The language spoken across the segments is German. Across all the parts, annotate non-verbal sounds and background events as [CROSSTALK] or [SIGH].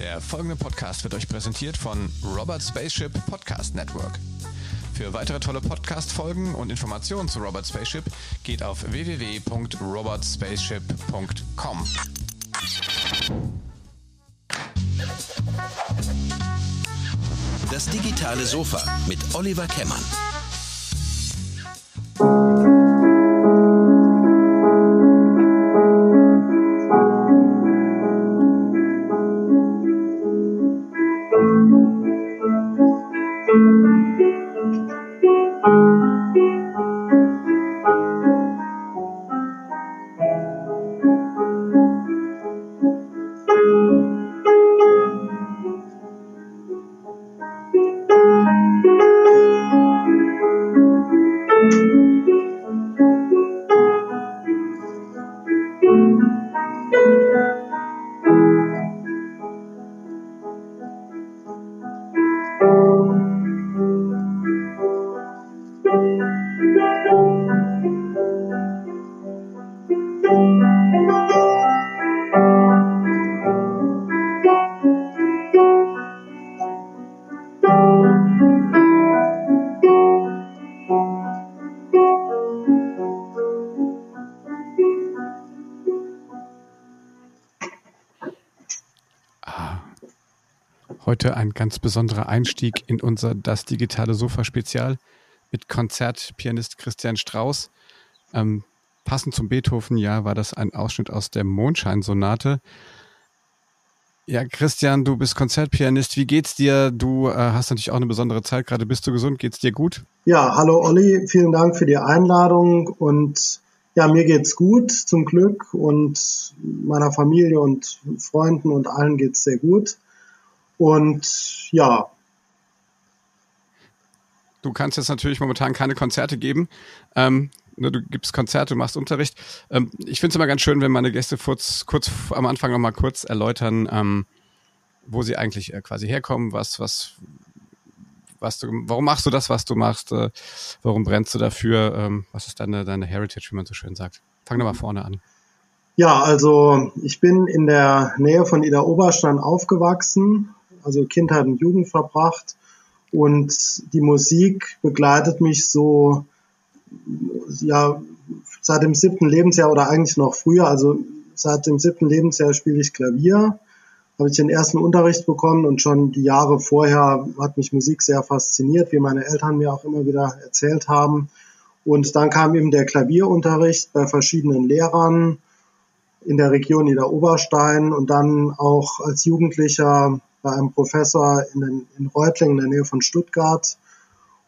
Der folgende Podcast wird euch präsentiert von Robert Spaceship Podcast Network. Für weitere tolle Podcast-Folgen und Informationen zu Robert Spaceship geht auf www.robertspaceship.com. Das digitale Sofa mit Oliver Kemmern. Ein ganz besonderer Einstieg in unser Das digitale Sofa Spezial mit Konzertpianist Christian Strauß. Ähm, passend zum Beethoven-Jahr war das ein Ausschnitt aus der Mondscheinsonate. Ja, Christian, du bist Konzertpianist. Wie geht's dir? Du äh, hast natürlich auch eine besondere Zeit. Gerade bist du gesund. Geht's dir gut? Ja, hallo Olli. Vielen Dank für die Einladung und ja, mir geht's gut, zum Glück und meiner Familie und Freunden und allen geht's sehr gut. Und ja. Du kannst jetzt natürlich momentan keine Konzerte geben. Ähm, ne, du gibst Konzerte, du machst Unterricht. Ähm, ich finde es immer ganz schön, wenn meine Gäste kurz, kurz am Anfang noch mal kurz erläutern, ähm, wo sie eigentlich äh, quasi herkommen, was, was, was du, warum machst du das, was du machst, äh, warum brennst du dafür, ähm, was ist deine, deine Heritage, wie man so schön sagt. Fang doch mal vorne an. Ja, also ich bin in der Nähe von Ida Oberstein aufgewachsen, also Kindheit und Jugend verbracht. Und die Musik begleitet mich so, ja, seit dem siebten Lebensjahr oder eigentlich noch früher. Also seit dem siebten Lebensjahr spiele ich Klavier. Habe ich den ersten Unterricht bekommen und schon die Jahre vorher hat mich Musik sehr fasziniert, wie meine Eltern mir auch immer wieder erzählt haben. Und dann kam eben der Klavierunterricht bei verschiedenen Lehrern in der Region Niederoberstein und dann auch als Jugendlicher bei einem Professor in, den, in Reutlingen in der Nähe von Stuttgart.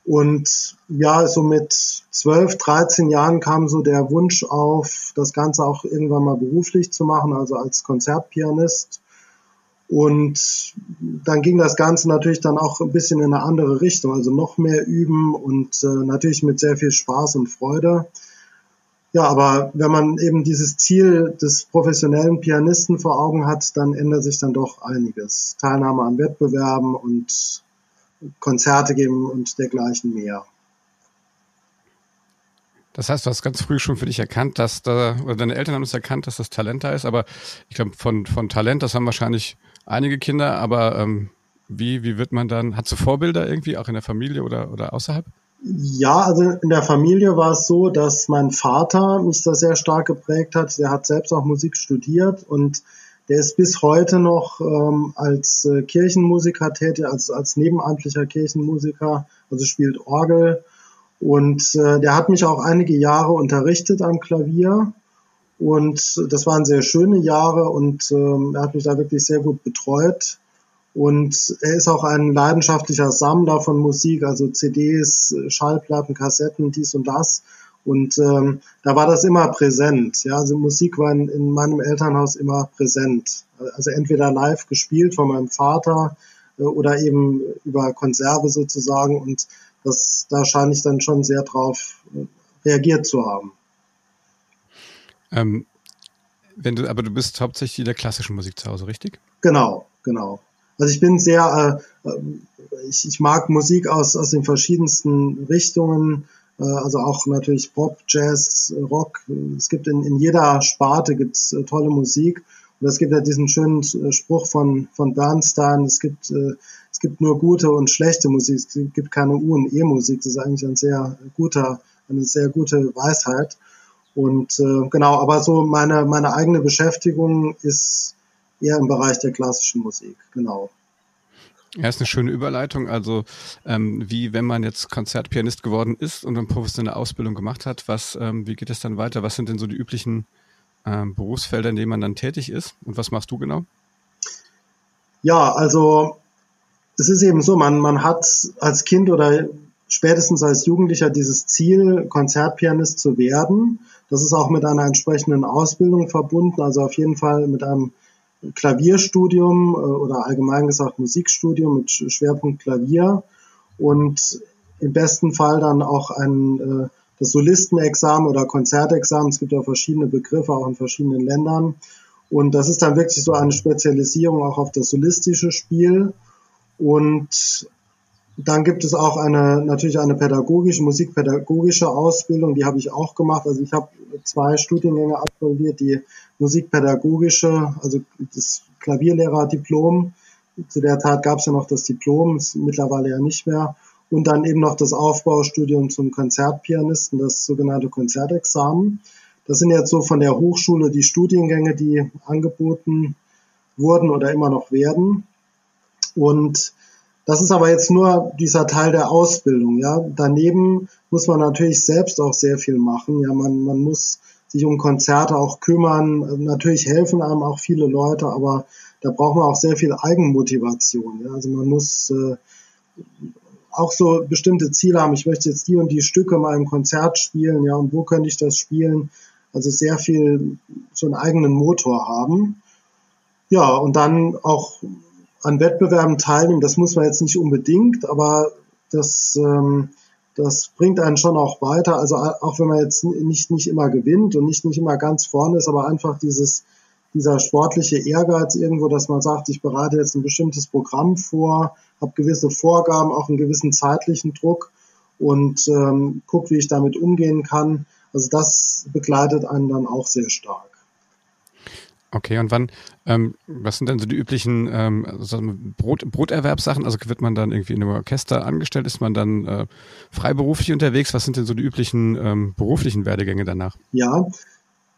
Und ja, so mit 12, 13 Jahren kam so der Wunsch auf, das Ganze auch irgendwann mal beruflich zu machen, also als Konzertpianist. Und dann ging das Ganze natürlich dann auch ein bisschen in eine andere Richtung, also noch mehr üben und äh, natürlich mit sehr viel Spaß und Freude. Ja, aber wenn man eben dieses Ziel des professionellen Pianisten vor Augen hat, dann ändert sich dann doch einiges. Teilnahme an Wettbewerben und Konzerte geben und dergleichen mehr. Das heißt, du hast ganz früh schon für dich erkannt, dass da, oder deine Eltern haben es erkannt, dass das Talent da ist, aber ich glaube, von, von Talent, das haben wahrscheinlich einige Kinder, aber ähm, wie, wie wird man dann, hat du Vorbilder irgendwie, auch in der Familie oder, oder außerhalb? Ja, also in der Familie war es so, dass mein Vater mich da sehr stark geprägt hat. Der hat selbst auch Musik studiert und der ist bis heute noch ähm, als äh, Kirchenmusiker tätig, als, als nebenamtlicher Kirchenmusiker, also spielt Orgel. Und äh, der hat mich auch einige Jahre unterrichtet am Klavier. Und das waren sehr schöne Jahre und ähm, er hat mich da wirklich sehr gut betreut. Und er ist auch ein leidenschaftlicher Sammler von Musik, also CDs, Schallplatten, Kassetten, dies und das. Und ähm, da war das immer präsent. Ja, also Musik war in, in meinem Elternhaus immer präsent. Also entweder live gespielt von meinem Vater äh, oder eben über Konserve sozusagen. Und das, da scheine ich dann schon sehr drauf äh, reagiert zu haben. Ähm, wenn du, aber du bist hauptsächlich in der klassischen Musik zu Hause, richtig? Genau, genau. Also ich bin sehr, äh, ich, ich mag Musik aus, aus den verschiedensten Richtungen, äh, also auch natürlich Pop, Jazz, Rock. Es gibt in, in jeder Sparte gibt's äh, tolle Musik Und es gibt ja diesen schönen äh, Spruch von, von Bernstein, es gibt, äh, es gibt nur gute und schlechte Musik, es gibt keine U- und E-Musik. Das ist eigentlich ein sehr guter, eine sehr gute Weisheit. Und äh, genau, aber so meine, meine eigene Beschäftigung ist eher im Bereich der klassischen Musik, genau. Ja, ist eine schöne Überleitung. Also ähm, wie wenn man jetzt Konzertpianist geworden ist und eine professionelle Ausbildung gemacht hat, was, ähm, wie geht es dann weiter? Was sind denn so die üblichen ähm, Berufsfelder, in denen man dann tätig ist? Und was machst du genau? Ja, also es ist eben so, man, man hat als Kind oder spätestens als Jugendlicher dieses Ziel, Konzertpianist zu werden. Das ist auch mit einer entsprechenden Ausbildung verbunden, also auf jeden Fall mit einem Klavierstudium äh, oder allgemein gesagt Musikstudium mit Schwerpunkt Klavier und im besten Fall dann auch ein äh, das Solistenexamen oder Konzertexamen. Es gibt ja verschiedene Begriffe auch in verschiedenen Ländern. Und das ist dann wirklich so eine Spezialisierung auch auf das solistische Spiel. Und dann gibt es auch eine, natürlich eine pädagogische, musikpädagogische Ausbildung, die habe ich auch gemacht. Also ich habe zwei Studiengänge absolviert, die musikpädagogische, also das Klavierlehrerdiplom. Zu der Zeit gab es ja noch das Diplom, ist mittlerweile ja nicht mehr. Und dann eben noch das Aufbaustudium zum Konzertpianisten, das sogenannte Konzertexamen. Das sind jetzt so von der Hochschule die Studiengänge, die angeboten wurden oder immer noch werden. Und das ist aber jetzt nur dieser Teil der Ausbildung, ja. Daneben muss man natürlich selbst auch sehr viel machen. Ja, man, man muss sich um Konzerte auch kümmern. Natürlich helfen einem auch viele Leute, aber da braucht man auch sehr viel Eigenmotivation. Ja. Also man muss äh, auch so bestimmte Ziele haben. Ich möchte jetzt die und die Stücke mal im Konzert spielen, ja, und wo könnte ich das spielen? Also sehr viel so einen eigenen Motor haben. Ja, und dann auch an Wettbewerben teilnehmen, das muss man jetzt nicht unbedingt, aber das, ähm, das bringt einen schon auch weiter. Also auch wenn man jetzt nicht, nicht immer gewinnt und nicht, nicht immer ganz vorne ist, aber einfach dieses, dieser sportliche Ehrgeiz irgendwo, dass man sagt, ich bereite jetzt ein bestimmtes Programm vor, habe gewisse Vorgaben, auch einen gewissen zeitlichen Druck und ähm, gucke, wie ich damit umgehen kann. Also das begleitet einen dann auch sehr stark. Okay, und wann, ähm, was sind denn so die üblichen ähm, Brot, Broterwerbssachen? Also wird man dann irgendwie in einem Orchester angestellt? Ist man dann äh, freiberuflich unterwegs? Was sind denn so die üblichen ähm, beruflichen Werdegänge danach? Ja,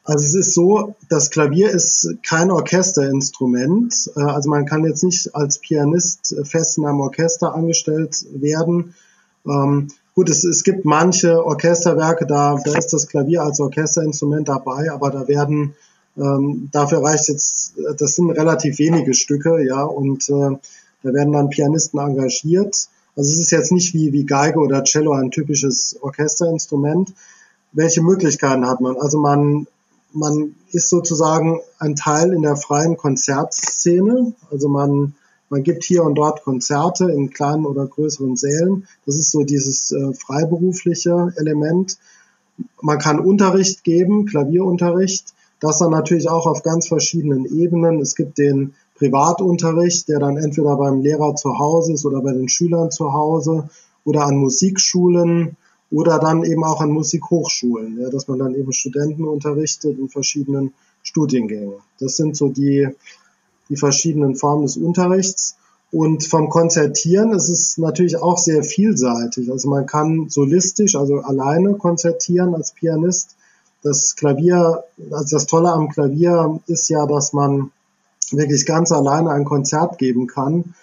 also es ist so, das Klavier ist kein Orchesterinstrument. Äh, also man kann jetzt nicht als Pianist fest in einem Orchester angestellt werden. Ähm, gut, es, es gibt manche Orchesterwerke, da, da ist das Klavier als Orchesterinstrument dabei, aber da werden ähm, dafür reicht jetzt, das sind relativ wenige Stücke, ja, und äh, da werden dann Pianisten engagiert. Also es ist jetzt nicht wie, wie Geige oder Cello ein typisches Orchesterinstrument. Welche Möglichkeiten hat man? Also man, man ist sozusagen ein Teil in der freien Konzertszene. Also man, man gibt hier und dort Konzerte in kleinen oder größeren Sälen. Das ist so dieses äh, freiberufliche Element. Man kann Unterricht geben, Klavierunterricht. Das dann natürlich auch auf ganz verschiedenen Ebenen. Es gibt den Privatunterricht, der dann entweder beim Lehrer zu Hause ist oder bei den Schülern zu Hause oder an Musikschulen oder dann eben auch an Musikhochschulen, ja, dass man dann eben Studenten unterrichtet in verschiedenen Studiengängen. Das sind so die, die verschiedenen Formen des Unterrichts. Und vom Konzertieren ist es natürlich auch sehr vielseitig. Also man kann solistisch, also alleine konzertieren als Pianist das Klavier, also das Tolle am Klavier ist ja, dass man wirklich ganz alleine ein Konzert geben kann,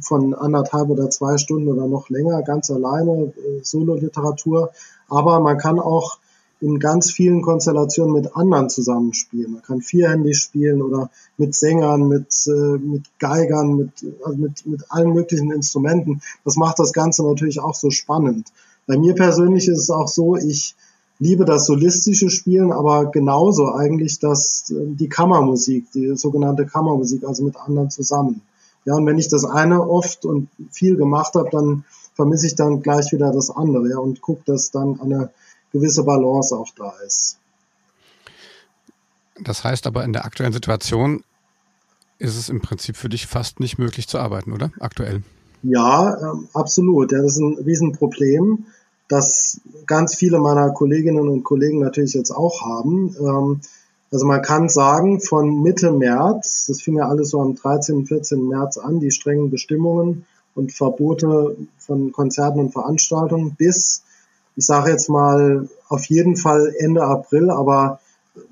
von anderthalb oder zwei Stunden oder noch länger, ganz alleine, äh, Solo-Literatur. Aber man kann auch in ganz vielen Konstellationen mit anderen zusammenspielen. Man kann vierhändig spielen oder mit Sängern, mit, äh, mit Geigern, mit, also mit, mit allen möglichen Instrumenten. Das macht das Ganze natürlich auch so spannend. Bei mir persönlich ist es auch so, ich liebe das solistische Spielen, aber genauso eigentlich das, äh, die Kammermusik, die sogenannte Kammermusik, also mit anderen zusammen. Ja, und wenn ich das eine oft und viel gemacht habe, dann vermisse ich dann gleich wieder das andere, ja, und gucke, dass dann eine gewisse Balance auch da ist. Das heißt aber in der aktuellen Situation ist es im Prinzip für dich fast nicht möglich zu arbeiten, oder? Aktuell. Ja, ähm, absolut. Ja, das ist ein Riesenproblem das ganz viele meiner Kolleginnen und Kollegen natürlich jetzt auch haben. Ähm, Also man kann sagen, von Mitte März, das fing ja alles so am 13., 14. März an, die strengen Bestimmungen und Verbote von Konzerten und Veranstaltungen bis, ich sage jetzt mal, auf jeden Fall Ende April, aber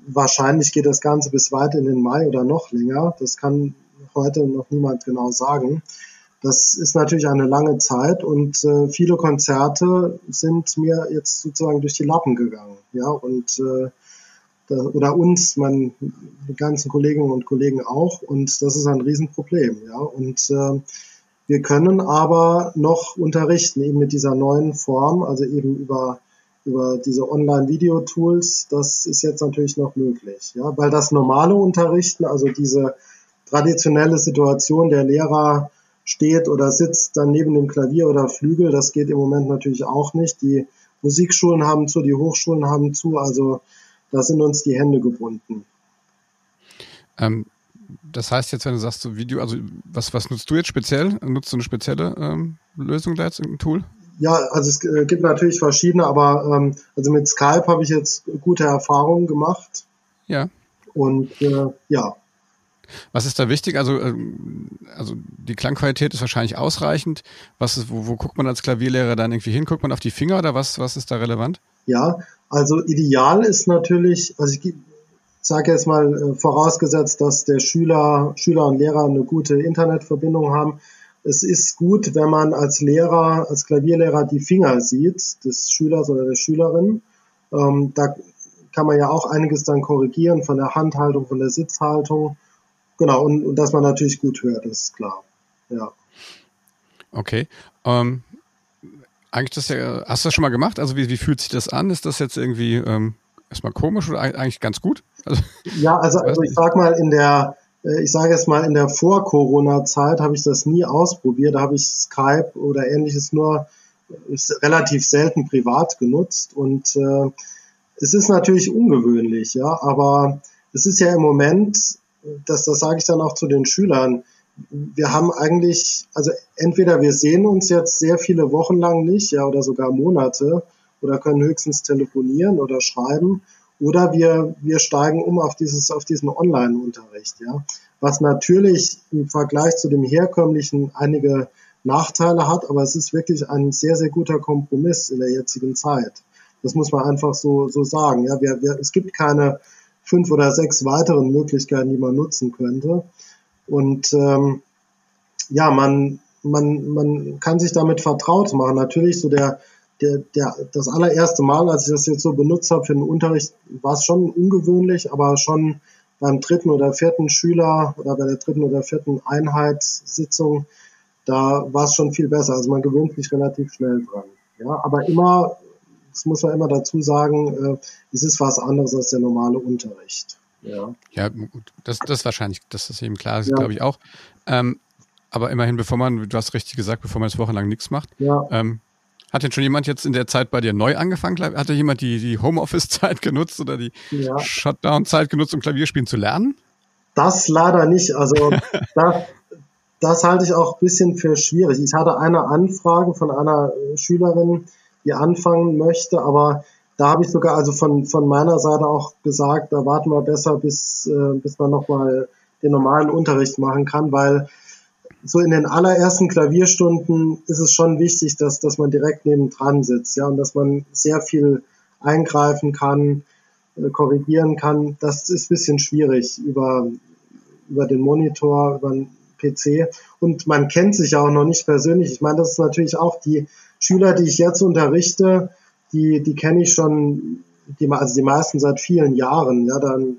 wahrscheinlich geht das Ganze bis weit in den Mai oder noch länger. Das kann heute noch niemand genau sagen. Das ist natürlich eine lange Zeit und äh, viele Konzerte sind mir jetzt sozusagen durch die Lappen gegangen. Ja, und äh, da, oder uns, mein, die ganzen Kolleginnen und Kollegen auch. Und das ist ein Riesenproblem. Ja, und äh, wir können aber noch unterrichten, eben mit dieser neuen Form, also eben über, über diese Online-Video-Tools. Das ist jetzt natürlich noch möglich. Ja, weil das normale Unterrichten, also diese traditionelle Situation, der Lehrer steht oder sitzt dann neben dem Klavier oder Flügel, das geht im Moment natürlich auch nicht. Die Musikschulen haben zu, die Hochschulen haben zu, also da sind uns die Hände gebunden. Ähm, das heißt jetzt, wenn du sagst, so Video, also was, was nutzt du jetzt speziell? Nutzt du eine spezielle ähm, Lösung da jetzt, ein Tool? Ja, also es gibt natürlich verschiedene, aber ähm, also mit Skype habe ich jetzt gute Erfahrungen gemacht. Ja. Und äh, ja. Was ist da wichtig? Also, ähm, also die Klangqualität ist wahrscheinlich ausreichend. Was ist, wo, wo guckt man als Klavierlehrer dann irgendwie hin? Guckt man auf die Finger oder was, was ist da relevant? Ja, also ideal ist natürlich, also ich sage jetzt mal äh, vorausgesetzt, dass der Schüler, Schüler und Lehrer eine gute Internetverbindung haben. Es ist gut, wenn man als Lehrer, als Klavierlehrer die Finger sieht des Schülers oder der Schülerin. Ähm, da kann man ja auch einiges dann korrigieren von der Handhaltung, von der Sitzhaltung. Genau, und, und dass man natürlich gut hört, ist klar. Ja. Okay. Ähm, eigentlich das ja, hast du das schon mal gemacht? Also wie, wie fühlt sich das an? Ist das jetzt irgendwie ähm, erstmal komisch oder eigentlich ganz gut? Also, ja, also, also ich sag mal, in der, äh, ich sage jetzt mal, in der Vor-Corona-Zeit habe ich das nie ausprobiert. Da habe ich Skype oder ähnliches nur relativ selten privat genutzt. Und äh, es ist natürlich ungewöhnlich, ja, aber es ist ja im Moment, das, das sage ich dann auch zu den Schülern, wir haben eigentlich, also entweder wir sehen uns jetzt sehr viele Wochen lang nicht, ja, oder sogar Monate, oder können höchstens telefonieren oder schreiben, oder wir, wir steigen um auf dieses, auf diesen Online-Unterricht, ja. Was natürlich im Vergleich zu dem herkömmlichen einige Nachteile hat, aber es ist wirklich ein sehr, sehr guter Kompromiss in der jetzigen Zeit. Das muss man einfach so, so sagen. Ja, wir, wir, es gibt keine fünf oder sechs weiteren Möglichkeiten, die man nutzen könnte. Und ähm, ja, man, man, man kann sich damit vertraut machen. Natürlich so der, der, der, das allererste Mal, als ich das jetzt so benutzt habe für den Unterricht, war es schon ungewöhnlich, aber schon beim dritten oder vierten Schüler oder bei der dritten oder vierten Einheitssitzung, da war es schon viel besser. Also man gewöhnt sich relativ schnell dran. Ja, aber immer, das muss man immer dazu sagen, äh, es ist was anderes als der normale Unterricht. Ja, ja das, das wahrscheinlich, das ist eben klar, das ja. glaube ich auch. Ähm, aber immerhin, bevor man, du hast richtig gesagt, bevor man jetzt wochenlang nichts macht, ja. ähm, hat denn schon jemand jetzt in der Zeit bei dir neu angefangen? Hat jemand die, die Homeoffice-Zeit [LAUGHS] genutzt oder die ja. Shutdown-Zeit genutzt, um Klavierspielen zu lernen? Das leider nicht. Also [LAUGHS] das, das halte ich auch ein bisschen für schwierig. Ich hatte eine Anfrage von einer Schülerin, die anfangen möchte, aber da habe ich sogar also von, von meiner Seite auch gesagt, da warten wir besser, bis, äh, bis man nochmal den normalen Unterricht machen kann, weil so in den allerersten Klavierstunden ist es schon wichtig, dass, dass man direkt nebendran sitzt, ja, und dass man sehr viel eingreifen kann, äh, korrigieren kann. Das ist bisschen schwierig über, über den Monitor, über den PC. Und man kennt sich ja auch noch nicht persönlich. Ich meine, das ist natürlich auch die Schüler, die ich jetzt unterrichte, die, die kenne ich schon, die, also die meisten seit vielen Jahren. Ja, dann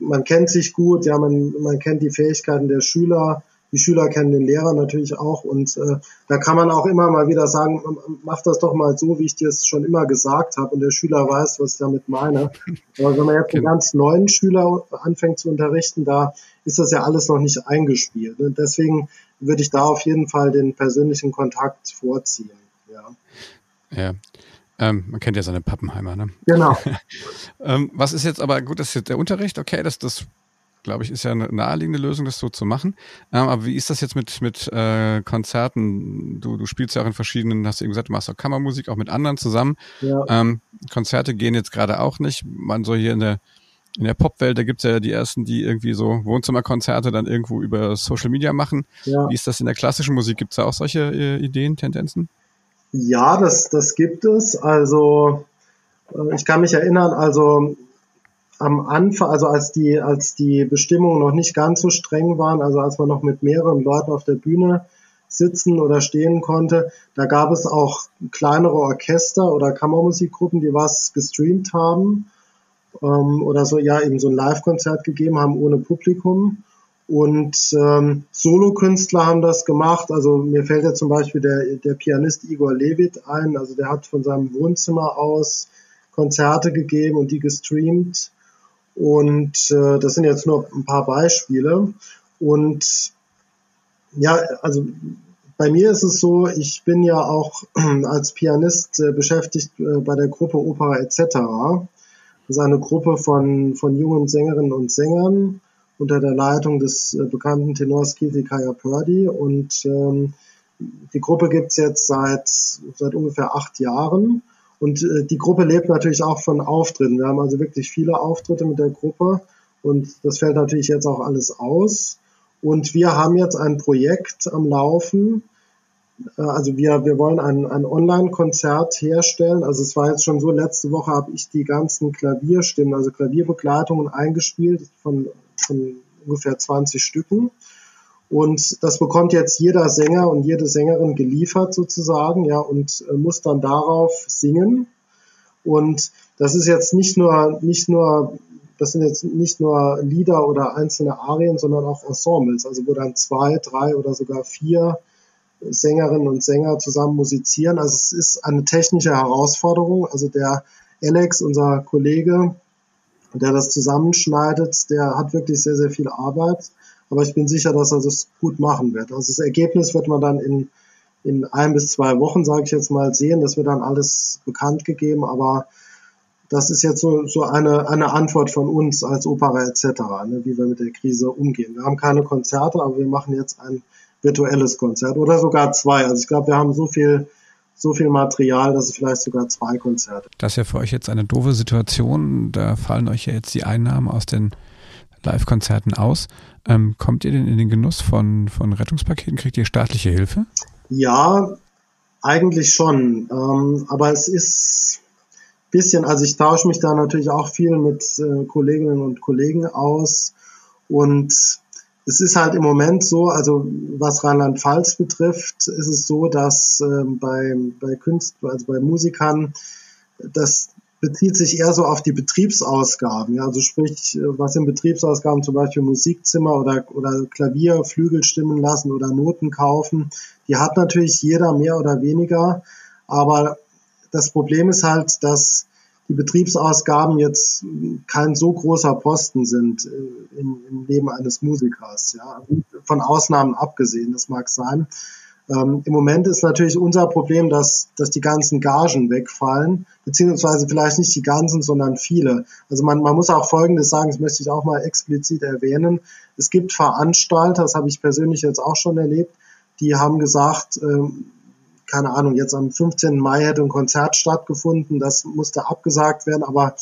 man kennt sich gut, ja, man, man kennt die Fähigkeiten der Schüler, die Schüler kennen den Lehrer natürlich auch und äh, da kann man auch immer mal wieder sagen, mach das doch mal so, wie ich dir es schon immer gesagt habe und der Schüler weiß, was ich damit meine. Aber wenn man jetzt einen genau. ganz neuen Schüler anfängt zu unterrichten, da ist das ja alles noch nicht eingespielt. Und deswegen würde ich da auf jeden Fall den persönlichen Kontakt vorziehen. Ja. Ja, ähm, man kennt ja seine Pappenheimer, ne? Genau. [LAUGHS] ähm, was ist jetzt aber gut, das ist jetzt der Unterricht, okay, das, das glaube ich, ist ja eine naheliegende Lösung, das so zu machen. Ähm, aber wie ist das jetzt mit, mit äh, Konzerten? Du, du spielst ja auch in verschiedenen, hast du eben gesagt, du machst auch Kammermusik, auch mit anderen zusammen. Ja. Ähm, Konzerte gehen jetzt gerade auch nicht. Man so hier in der in der Popwelt, da gibt's ja die ersten, die irgendwie so Wohnzimmerkonzerte dann irgendwo über Social Media machen. Ja. Wie ist das in der klassischen Musik? Gibt's da auch solche äh, Ideen, Tendenzen? Ja, das, das gibt es. Also äh, ich kann mich erinnern, also am Anfang, also als die, als die Bestimmungen noch nicht ganz so streng waren, also als man noch mit mehreren Leuten auf der Bühne sitzen oder stehen konnte, da gab es auch kleinere Orchester oder Kammermusikgruppen, die was gestreamt haben ähm, oder so, ja, eben so ein Live-Konzert gegeben haben ohne Publikum. Und ähm, Solokünstler haben das gemacht. Also mir fällt ja zum Beispiel der, der Pianist Igor Levit ein. Also der hat von seinem Wohnzimmer aus Konzerte gegeben und die gestreamt. Und äh, das sind jetzt nur ein paar Beispiele. Und ja, also bei mir ist es so, ich bin ja auch [CLEARS THROAT] als Pianist äh, beschäftigt äh, bei der Gruppe Opera etc. Das ist eine Gruppe von, von jungen Sängerinnen und Sängern unter der Leitung des äh, bekannten Tenors Keith Kaya Purdy. Und ähm, die Gruppe gibt's jetzt seit, seit ungefähr acht Jahren. Und äh, die Gruppe lebt natürlich auch von Auftritten. Wir haben also wirklich viele Auftritte mit der Gruppe und das fällt natürlich jetzt auch alles aus. Und wir haben jetzt ein Projekt am Laufen. Äh, also wir, wir wollen ein, ein Online-Konzert herstellen. Also es war jetzt schon so, letzte Woche habe ich die ganzen Klavierstimmen, also Klavierbegleitungen eingespielt von, von ungefähr 20 Stücken. Und das bekommt jetzt jeder Sänger und jede Sängerin geliefert sozusagen, ja, und äh, muss dann darauf singen. Und das ist jetzt nicht nur, nicht nur, das sind jetzt nicht nur Lieder oder einzelne Arien, sondern auch Ensembles, also wo dann zwei, drei oder sogar vier Sängerinnen und Sänger zusammen musizieren. Also es ist eine technische Herausforderung. Also der Alex, unser Kollege, der das zusammenschneidet, der hat wirklich sehr, sehr viel Arbeit. Aber ich bin sicher, dass er das gut machen wird. Also das Ergebnis wird man dann in, in ein bis zwei Wochen, sage ich jetzt mal, sehen. Das wird dann alles bekannt gegeben. Aber das ist jetzt so, so eine, eine Antwort von uns als Opera etc., ne, wie wir mit der Krise umgehen. Wir haben keine Konzerte, aber wir machen jetzt ein virtuelles Konzert oder sogar zwei. Also ich glaube, wir haben so viel so viel Material, dass es vielleicht sogar zwei Konzerte. Das ist ja für euch jetzt eine doofe Situation. Da fallen euch ja jetzt die Einnahmen aus den Live-Konzerten aus. Ähm, kommt ihr denn in den Genuss von, von Rettungspaketen? Kriegt ihr staatliche Hilfe? Ja, eigentlich schon. Ähm, aber es ist bisschen, also ich tausche mich da natürlich auch viel mit äh, Kolleginnen und Kollegen aus und es ist halt im Moment so, also was Rheinland-Pfalz betrifft, ist es so, dass äh, bei, bei Künstlern, also bei Musikern, das bezieht sich eher so auf die Betriebsausgaben. Ja, also sprich, was in Betriebsausgaben zum Beispiel Musikzimmer oder, oder Klavier, Flügel stimmen lassen oder Noten kaufen, die hat natürlich jeder mehr oder weniger. Aber das Problem ist halt, dass die Betriebsausgaben jetzt kein so großer Posten sind äh, im, im Leben eines Musikers. Ja, von Ausnahmen abgesehen, das mag sein. Ähm, Im Moment ist natürlich unser Problem, dass, dass die ganzen Gagen wegfallen, beziehungsweise vielleicht nicht die ganzen, sondern viele. Also man, man muss auch Folgendes sagen, das möchte ich auch mal explizit erwähnen. Es gibt Veranstalter, das habe ich persönlich jetzt auch schon erlebt, die haben gesagt, ähm, keine Ahnung, jetzt am 15. Mai hätte ein Konzert stattgefunden, das musste abgesagt werden, aber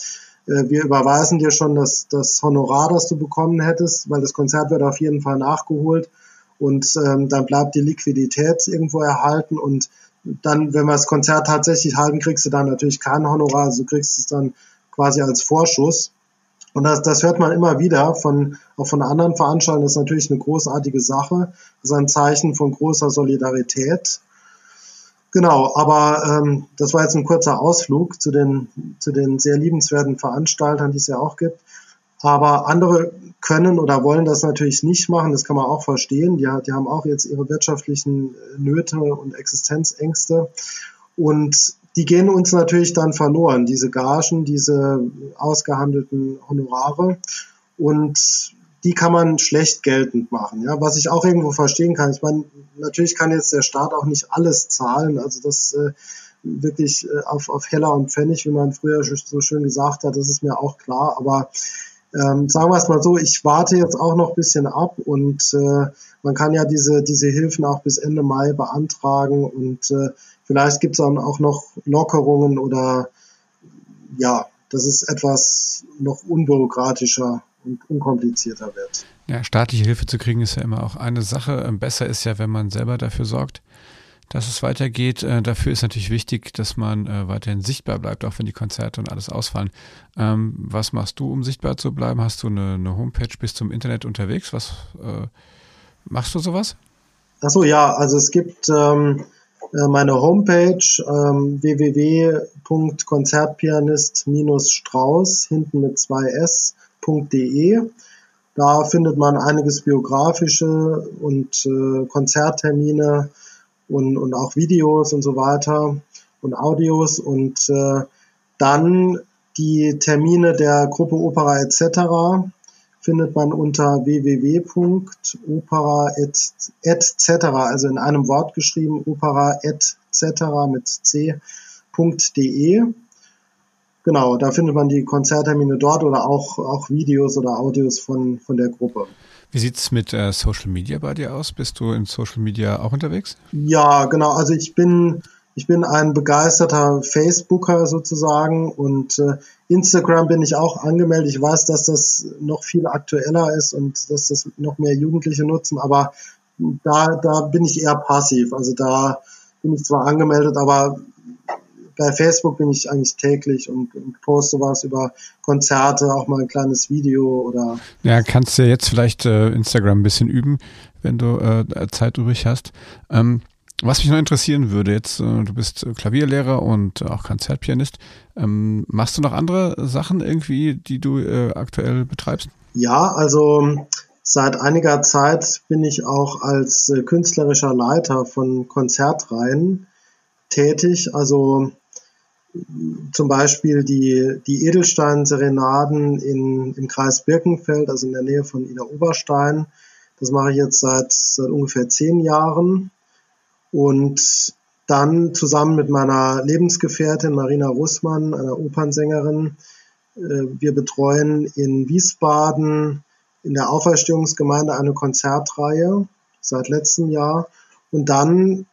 äh, wir überweisen dir schon das, das Honorar, das du bekommen hättest, weil das Konzert wird auf jeden Fall nachgeholt und ähm, dann bleibt die Liquidität irgendwo erhalten und dann, wenn wir das Konzert tatsächlich halten, kriegst du dann natürlich kein Honorar, also du kriegst es dann quasi als Vorschuss. Und das, das hört man immer wieder von, auch von anderen Veranstaltern. Das ist natürlich eine großartige Sache. Das ist ein Zeichen von großer Solidarität. Genau, aber ähm, das war jetzt ein kurzer Ausflug zu den, zu den sehr liebenswerten Veranstaltern, die es ja auch gibt. Aber andere können oder wollen das natürlich nicht machen, das kann man auch verstehen. Die, die haben auch jetzt ihre wirtschaftlichen Nöte und Existenzängste. Und die gehen uns natürlich dann verloren, diese Gagen, diese ausgehandelten Honorare. Und die kann man schlecht geltend machen. Ja, was ich auch irgendwo verstehen kann. Ich meine, natürlich kann jetzt der Staat auch nicht alles zahlen. Also das äh, wirklich äh, auf, auf Heller und Pfennig, wie man früher so schön gesagt hat, das ist mir auch klar. Aber ähm, sagen wir es mal so, ich warte jetzt auch noch ein bisschen ab und äh, man kann ja diese, diese Hilfen auch bis Ende Mai beantragen und äh, vielleicht gibt es dann auch noch Lockerungen oder ja, dass es etwas noch unbürokratischer und unkomplizierter wird. Ja, staatliche Hilfe zu kriegen ist ja immer auch eine Sache. Ähm, besser ist ja, wenn man selber dafür sorgt, dass es weitergeht. Äh, dafür ist natürlich wichtig, dass man äh, weiterhin sichtbar bleibt, auch wenn die Konzerte und alles ausfallen. Ähm, was machst du, um sichtbar zu bleiben? Hast du eine, eine Homepage bis zum Internet unterwegs? Was äh, machst du sowas? Achso, ja, also es gibt ähm, meine Homepage ähm, www.konzertpianist-strauß hinten mit zwei S www.konzertplatz.de. Da findet man einiges biografische und äh, Konzerttermine und, und auch Videos und so weiter und Audios und äh, dann die Termine der Gruppe Opera etc. findet man unter www.opera www.opera.etc. also in einem Wort geschrieben Opera etc. mit c.de Genau, da findet man die Konzerttermine dort oder auch, auch Videos oder Audios von, von der Gruppe. Wie sieht's mit äh, Social Media bei dir aus? Bist du in Social Media auch unterwegs? Ja, genau. Also ich bin ich bin ein begeisterter Facebooker sozusagen und äh, Instagram bin ich auch angemeldet. Ich weiß, dass das noch viel aktueller ist und dass das noch mehr Jugendliche nutzen, aber da, da bin ich eher passiv. Also da bin ich zwar angemeldet, aber bei Facebook bin ich eigentlich täglich und, und poste was über Konzerte, auch mal ein kleines Video oder. Ja, kannst du ja jetzt vielleicht äh, Instagram ein bisschen üben, wenn du äh, Zeit übrig hast. Ähm, was mich noch interessieren würde, jetzt, äh, du bist Klavierlehrer und auch Konzertpianist. Ähm, machst du noch andere Sachen irgendwie, die du äh, aktuell betreibst? Ja, also seit einiger Zeit bin ich auch als äh, künstlerischer Leiter von Konzertreihen tätig. Also zum Beispiel die, die Edelstein-Serenaden in, im Kreis Birkenfeld, also in der Nähe von Ida Oberstein. Das mache ich jetzt seit, seit ungefähr zehn Jahren. Und dann zusammen mit meiner Lebensgefährtin Marina Russmann, einer Opernsängerin, äh, wir betreuen in Wiesbaden in der Auferstehungsgemeinde eine Konzertreihe seit letztem Jahr. Und dann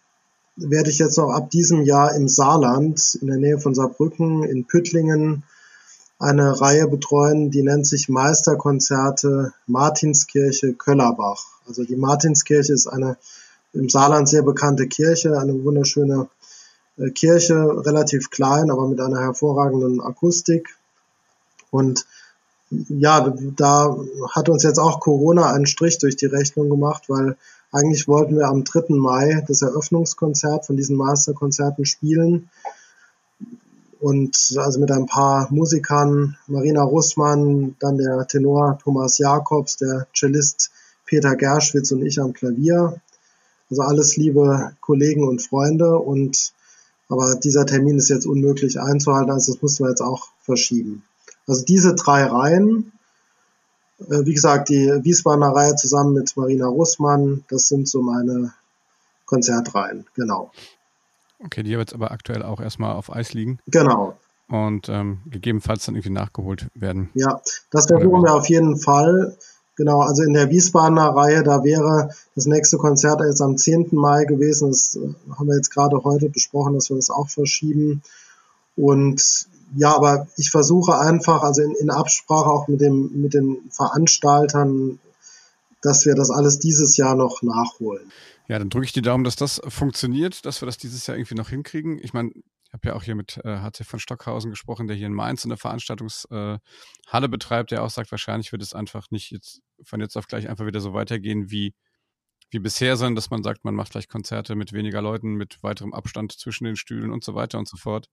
werde ich jetzt noch ab diesem Jahr im Saarland in der Nähe von Saarbrücken in Püttlingen eine Reihe betreuen, die nennt sich Meisterkonzerte Martinskirche Köllerbach. Also die Martinskirche ist eine im Saarland sehr bekannte Kirche, eine wunderschöne äh, Kirche, relativ klein, aber mit einer hervorragenden Akustik. Und ja, da hat uns jetzt auch Corona einen Strich durch die Rechnung gemacht, weil eigentlich wollten wir am 3. Mai das Eröffnungskonzert von diesen Masterkonzerten spielen. Und also mit ein paar Musikern, Marina Russmann, dann der Tenor Thomas Jakobs, der Cellist Peter Gerschwitz und ich am Klavier. Also alles liebe Kollegen und Freunde und aber dieser Termin ist jetzt unmöglich einzuhalten, also das mussten wir jetzt auch verschieben. Also diese drei Reihen, äh, wie gesagt, die Wiesbadener Reihe zusammen mit Marina Russmann, das sind so meine Konzertreihen, genau. Okay, die jetzt aber aktuell auch erstmal auf Eis liegen. Genau. Und ähm, gegebenenfalls dann irgendwie nachgeholt werden. Ja, das versuchen wir auf jeden Fall. Genau, also in der Wiesbadener Reihe, da wäre das nächste Konzert jetzt am 10. Mai gewesen. Das äh, haben wir jetzt gerade heute besprochen, dass wir das auch verschieben. Und ja, aber ich versuche einfach, also in, in Absprache auch mit dem, mit den Veranstaltern, dass wir das alles dieses Jahr noch nachholen. Ja, dann drücke ich die Daumen, dass das funktioniert, dass wir das dieses Jahr irgendwie noch hinkriegen. Ich meine, ich habe ja auch hier mit äh, HC von Stockhausen gesprochen, der hier in Mainz eine Veranstaltungshalle äh, betreibt, der auch sagt, wahrscheinlich wird es einfach nicht jetzt von jetzt auf gleich einfach wieder so weitergehen wie, wie bisher, sondern dass man sagt, man macht vielleicht Konzerte mit weniger Leuten, mit weiterem Abstand zwischen den Stühlen und so weiter und so fort.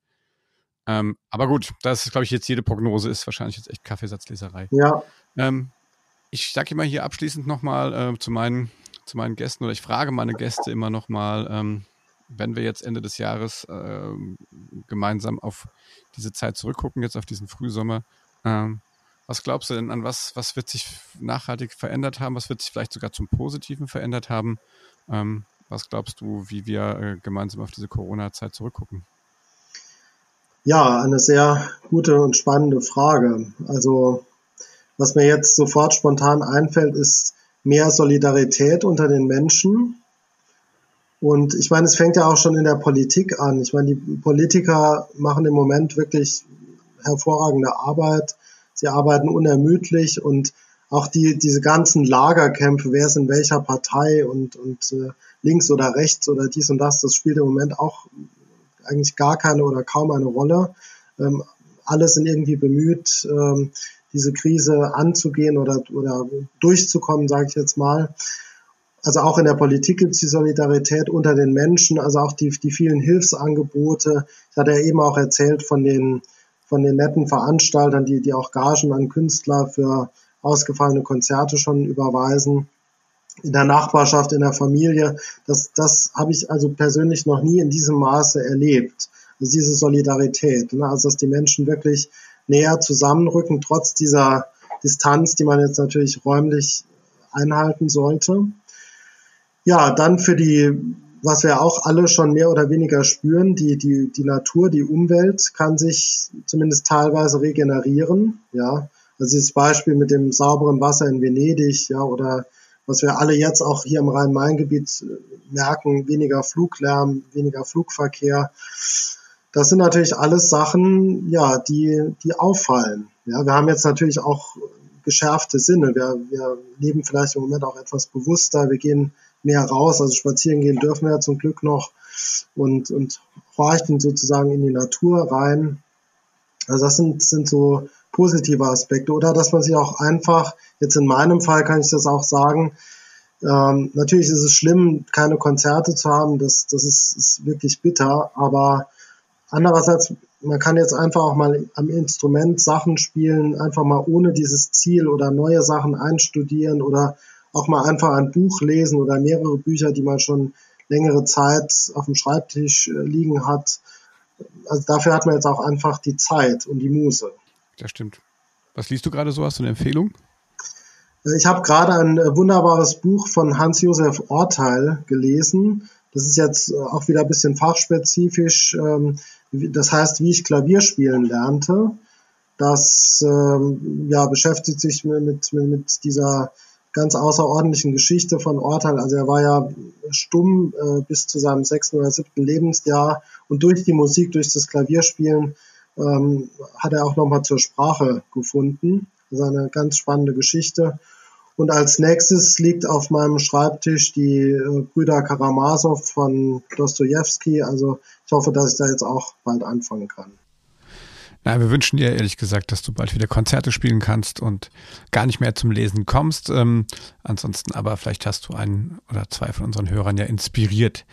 Ähm, aber gut, das ist, glaube ich, jetzt jede Prognose ist wahrscheinlich jetzt echt Kaffeesatzleserei. Ja. Ähm, ich sage immer hier abschließend nochmal äh, zu, meinen, zu meinen Gästen oder ich frage meine Gäste immer nochmal, ähm, wenn wir jetzt Ende des Jahres äh, gemeinsam auf diese Zeit zurückgucken, jetzt auf diesen Frühsommer, ähm, was glaubst du denn an was, was wird sich nachhaltig verändert haben? Was wird sich vielleicht sogar zum Positiven verändert haben? Ähm, was glaubst du, wie wir äh, gemeinsam auf diese Corona-Zeit zurückgucken? Ja, eine sehr gute und spannende Frage. Also, was mir jetzt sofort spontan einfällt, ist mehr Solidarität unter den Menschen. Und ich meine, es fängt ja auch schon in der Politik an. Ich meine, die Politiker machen im Moment wirklich hervorragende Arbeit. Sie arbeiten unermüdlich und auch die, diese ganzen Lagerkämpfe, wer ist in welcher Partei und, und äh, links oder rechts oder dies und das, das spielt im Moment auch eigentlich gar keine oder kaum eine Rolle. Ähm, alle sind irgendwie bemüht, ähm, diese Krise anzugehen oder, oder durchzukommen, sage ich jetzt mal. Also auch in der Politik gibt es die Solidarität unter den Menschen, also auch die, die vielen Hilfsangebote. Ich hatte ja eben auch erzählt von den, von den netten Veranstaltern, die, die auch Gagen an Künstler für ausgefallene Konzerte schon überweisen. In der Nachbarschaft, in der Familie. Das, das habe ich also persönlich noch nie in diesem Maße erlebt. Also diese Solidarität. Ne? Also dass die Menschen wirklich näher zusammenrücken, trotz dieser Distanz, die man jetzt natürlich räumlich einhalten sollte. Ja, dann für die, was wir auch alle schon mehr oder weniger spüren, die, die, die Natur, die Umwelt kann sich zumindest teilweise regenerieren. Ja, also dieses Beispiel mit dem sauberen Wasser in Venedig, ja, oder was wir alle jetzt auch hier im Rhein-Main-Gebiet äh, merken, weniger Fluglärm, weniger Flugverkehr. Das sind natürlich alles Sachen, ja, die, die auffallen. Ja, wir haben jetzt natürlich auch geschärfte Sinne. Wir, wir leben vielleicht im Moment auch etwas bewusster. Wir gehen mehr raus. Also spazieren gehen dürfen wir ja zum Glück noch und, und horchen sozusagen in die Natur rein. Also das sind, sind so positive Aspekte oder dass man sich auch einfach, jetzt in meinem Fall kann ich das auch sagen, ähm, natürlich ist es schlimm, keine Konzerte zu haben, das, das ist, ist wirklich bitter, aber andererseits, man kann jetzt einfach auch mal am Instrument Sachen spielen, einfach mal ohne dieses Ziel oder neue Sachen einstudieren oder auch mal einfach ein Buch lesen oder mehrere Bücher, die man schon längere Zeit auf dem Schreibtisch äh, liegen hat. Also dafür hat man jetzt auch einfach die Zeit und die Muße. Das stimmt. Was liest du gerade so? Hast du eine Empfehlung? Äh, ich habe gerade ein äh, wunderbares Buch von Hans-Josef Orteil gelesen. Das ist jetzt äh, auch wieder ein bisschen fachspezifisch. Ähm, das heißt, wie ich Klavier spielen lernte. Das ähm, ja, beschäftigt sich mit, mit, mit dieser ganz außerordentlichen Geschichte von Orteil. Also er war ja stumm bis zu seinem sechsten oder siebten Lebensjahr und durch die Musik, durch das Klavierspielen ähm, hat er auch nochmal zur Sprache gefunden. Das ist eine ganz spannende Geschichte. Und als nächstes liegt auf meinem Schreibtisch die äh, Brüder Karamasow von Dostoevsky. Also ich hoffe, dass ich da jetzt auch bald anfangen kann. Na, wir wünschen dir ehrlich gesagt, dass du bald wieder Konzerte spielen kannst und gar nicht mehr zum Lesen kommst. Ähm, ansonsten aber vielleicht hast du einen oder zwei von unseren Hörern ja inspiriert.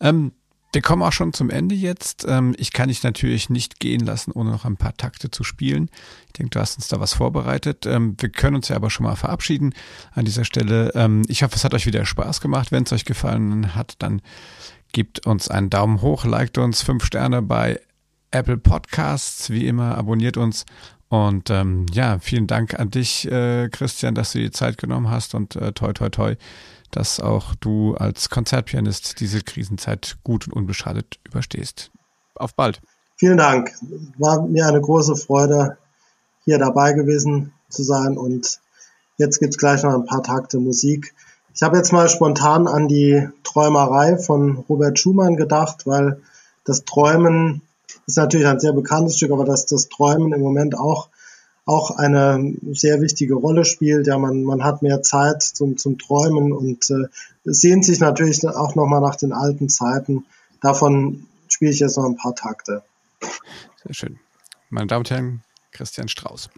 Ähm, wir kommen auch schon zum Ende jetzt. Ähm, ich kann dich natürlich nicht gehen lassen, ohne noch ein paar Takte zu spielen. Ich denke, du hast uns da was vorbereitet. Ähm, wir können uns ja aber schon mal verabschieden an dieser Stelle. Ähm, ich hoffe, es hat euch wieder Spaß gemacht. Wenn es euch gefallen hat, dann gebt uns einen Daumen hoch, liked uns fünf Sterne bei Apple Podcasts. Wie immer, abonniert uns. Und ähm, ja, vielen Dank an dich, äh, Christian, dass du die Zeit genommen hast und äh, toi toi toi dass auch du als Konzertpianist diese Krisenzeit gut und unbeschadet überstehst. Auf bald. Vielen Dank. War mir eine große Freude, hier dabei gewesen zu sein und jetzt gibt's gleich noch ein paar Takte Musik. Ich habe jetzt mal spontan an die Träumerei von Robert Schumann gedacht, weil das Träumen ist natürlich ein sehr bekanntes Stück, aber dass das Träumen im Moment auch auch eine sehr wichtige Rolle spielt. Ja, man, man hat mehr Zeit zum, zum Träumen und äh, sehnt sich natürlich auch nochmal nach den alten Zeiten. Davon spiele ich jetzt noch ein paar Takte. Sehr schön. Meine Damen und Herren, Christian Strauß.